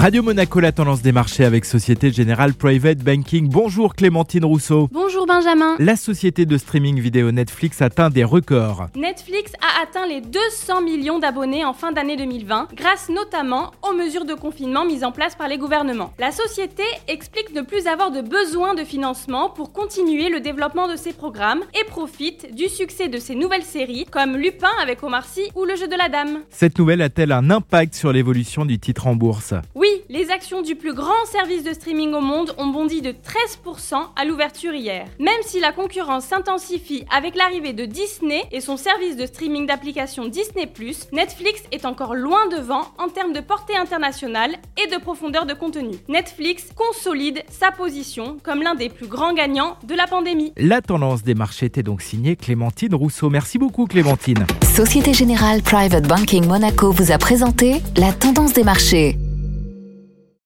Radio Monaco, la tendance des marchés avec Société Générale Private Banking. Bonjour Clémentine Rousseau. Bonjour Benjamin. La société de streaming vidéo Netflix atteint des records. Netflix a atteint les 200 millions d'abonnés en fin d'année 2020, grâce notamment aux mesures de confinement mises en place par les gouvernements. La société explique ne plus avoir de besoin de financement pour continuer le développement de ses programmes et profite du succès de ses nouvelles séries comme Lupin avec Omar Sy ou Le jeu de la dame. Cette nouvelle a-t-elle un impact sur l'évolution du titre en bourse? Oui, les actions du plus grand service de streaming au monde ont bondi de 13% à l'ouverture hier. Même si la concurrence s'intensifie avec l'arrivée de Disney et son service de streaming d'applications Disney ⁇ Netflix est encore loin devant en termes de portée internationale et de profondeur de contenu. Netflix consolide sa position comme l'un des plus grands gagnants de la pandémie. La tendance des marchés était donc signée Clémentine Rousseau. Merci beaucoup Clémentine. Société Générale Private Banking Monaco vous a présenté la tendance des marchés.